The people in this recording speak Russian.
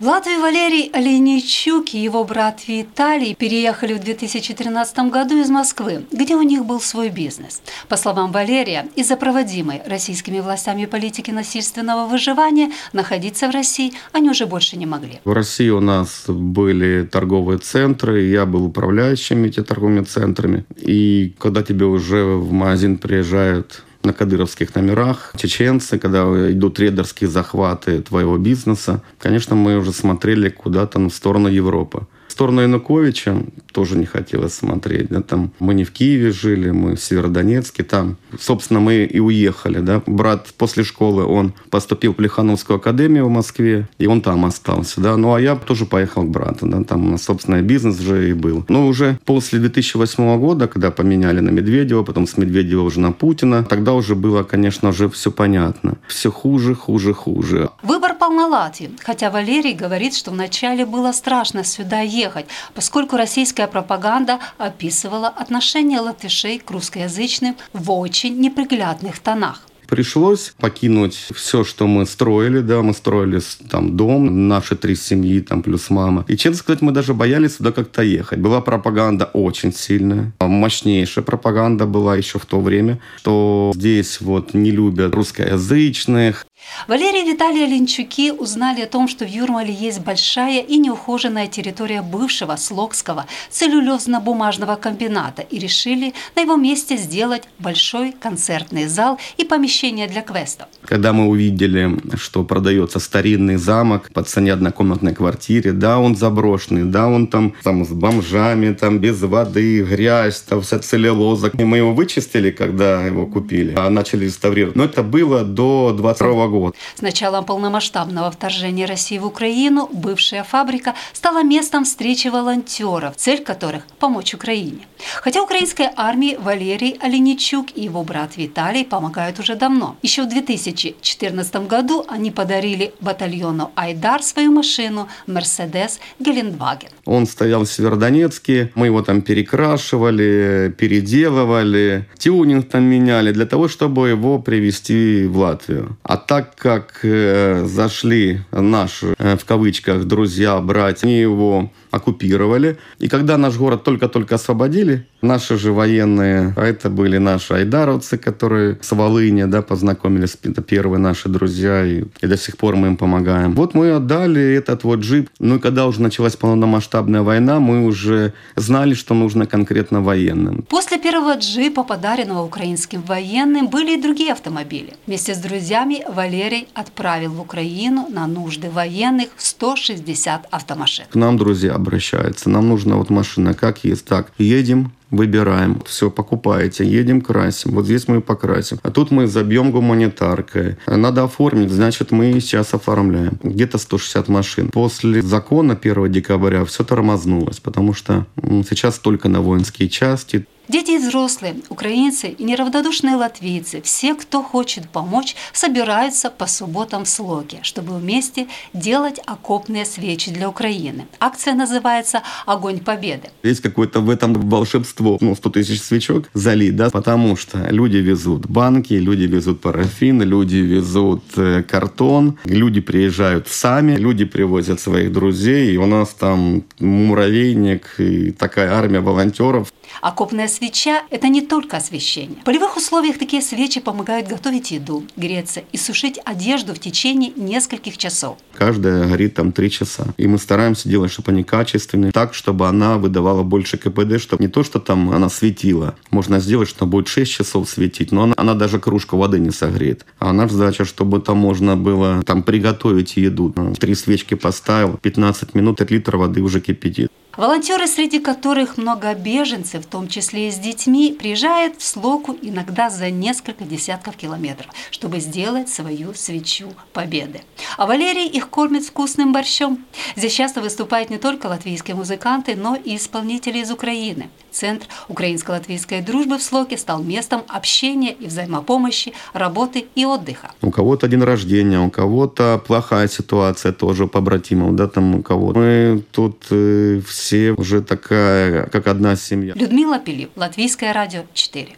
В Латвию Валерий Оленичук и его брат Виталий переехали в 2013 году из Москвы, где у них был свой бизнес. По словам Валерия, из-за проводимой российскими властями политики насильственного выживания находиться в России они уже больше не могли. В России у нас были торговые центры, я был управляющим этими торговыми центрами. И когда тебе уже в магазин приезжают на кадыровских номерах, чеченцы, когда идут рейдерские захваты твоего бизнеса. Конечно, мы уже смотрели куда-то в сторону Европы. Сторону Януковича тоже не хотелось смотреть. Да, там мы не в Киеве жили, мы в Северодонецке. Там, собственно, мы и уехали. Да. Брат после школы, он поступил в Плехановскую академию в Москве, и он там остался. Да. Ну, а я тоже поехал к брату. Да. Там у нас, собственно, бизнес уже и был. Но уже после 2008 года, когда поменяли на Медведева, потом с Медведева уже на Путина, тогда уже было, конечно, уже все понятно. Все хуже, хуже, хуже. Выбор Латвии, хотя Валерий говорит, что вначале было страшно сюда ехать, поскольку российская пропаганда описывала отношение латышей к русскоязычным в очень неприглядных тонах. Пришлось покинуть все, что мы строили, да, мы строили там дом, наши три семьи, там плюс мама. И, честно сказать, мы даже боялись сюда как-то ехать. Была пропаганда очень сильная, мощнейшая пропаганда была еще в то время, что здесь вот не любят русскоязычных, Валерий и Виталий Оленчуки узнали о том, что в Юрмале есть большая и неухоженная территория бывшего Слокского целлюлезно-бумажного комбината и решили на его месте сделать большой концертный зал и помещение для квестов. Когда мы увидели, что продается старинный замок по цене однокомнатной квартире, да, он заброшенный, да, он там, там с бомжами, там без воды, грязь, там вся целлюлоза. И мы его вычистили, когда его купили, а начали реставрировать. Но это было до 22 года. С началом полномасштабного вторжения России в Украину бывшая фабрика стала местом встречи волонтеров, цель которых – помочь Украине. Хотя украинской армии Валерий Оленичук и его брат Виталий помогают уже давно. Еще в 2014 году они подарили батальону «Айдар» свою машину «Мерседес Гелендваген». Он стоял в Северодонецке, мы его там перекрашивали, переделывали, тюнинг там меняли для того, чтобы его привезти в Латвию. А так так как э, зашли наши, э, в кавычках, друзья, братья, они его оккупировали. И когда наш город только-только освободили, наши же военные, а это были наши айдаровцы, которые с Волыни, да, познакомились, это первые наши друзья, и, и до сих пор мы им помогаем. Вот мы отдали этот вот джип. Ну и когда уже началась полномасштабная война, мы уже знали, что нужно конкретно военным. После первого джипа, подаренного украинским военным, были и другие автомобили. Вместе с друзьями Валерий отправил в Украину на нужды военных 160 автомашин. К нам, друзья, обращаются. Нам нужна вот машина, как есть. Так, едем, выбираем, все, покупаете, едем, красим. Вот здесь мы покрасим. А тут мы забьем гуманитаркой. Надо оформить, значит, мы сейчас оформляем. Где-то 160 машин. После закона 1 декабря все тормознулось, потому что сейчас только на воинские части. Дети и взрослые, украинцы и неравнодушные латвийцы, все, кто хочет помочь, собираются по субботам в Слоке, чтобы вместе делать окопные свечи для Украины. Акция называется «Огонь Победы». Есть какое-то в этом волшебство. Ну, 100 тысяч свечок залить, да, потому что люди везут банки, люди везут парафин, люди везут э, картон, люди приезжают сами, люди привозят своих друзей, и у нас там муравейник и такая армия волонтеров. Окопная свеча – это не только освещение. В полевых условиях такие свечи помогают готовить еду, греться и сушить одежду в течение нескольких часов. Каждая горит там три часа. И мы стараемся делать, чтобы они качественные, так, чтобы она выдавала больше КПД, чтобы не то, что там она светила. Можно сделать, что будет 6 часов светить, но она, она даже кружку воды не согреет. А наша задача, чтобы там можно было там приготовить еду. Три свечки поставил, 15 минут, 5 литров воды уже кипятит. Волонтеры, среди которых много беженцев, в том числе и с детьми, приезжают в Слоку иногда за несколько десятков километров, чтобы сделать свою свечу победы. А Валерий их кормит вкусным борщом. Здесь часто выступают не только латвийские музыканты, но и исполнители из Украины. Центр украинско-латвийской дружбы в Слоке стал местом общения и взаимопомощи, работы и отдыха. У кого-то день рождения, у кого-то плохая ситуация тоже побратимов, да, там у кого. Мы тут э, все уже такая, как одна семья. Людмила Пилип, Латвийское радио 4.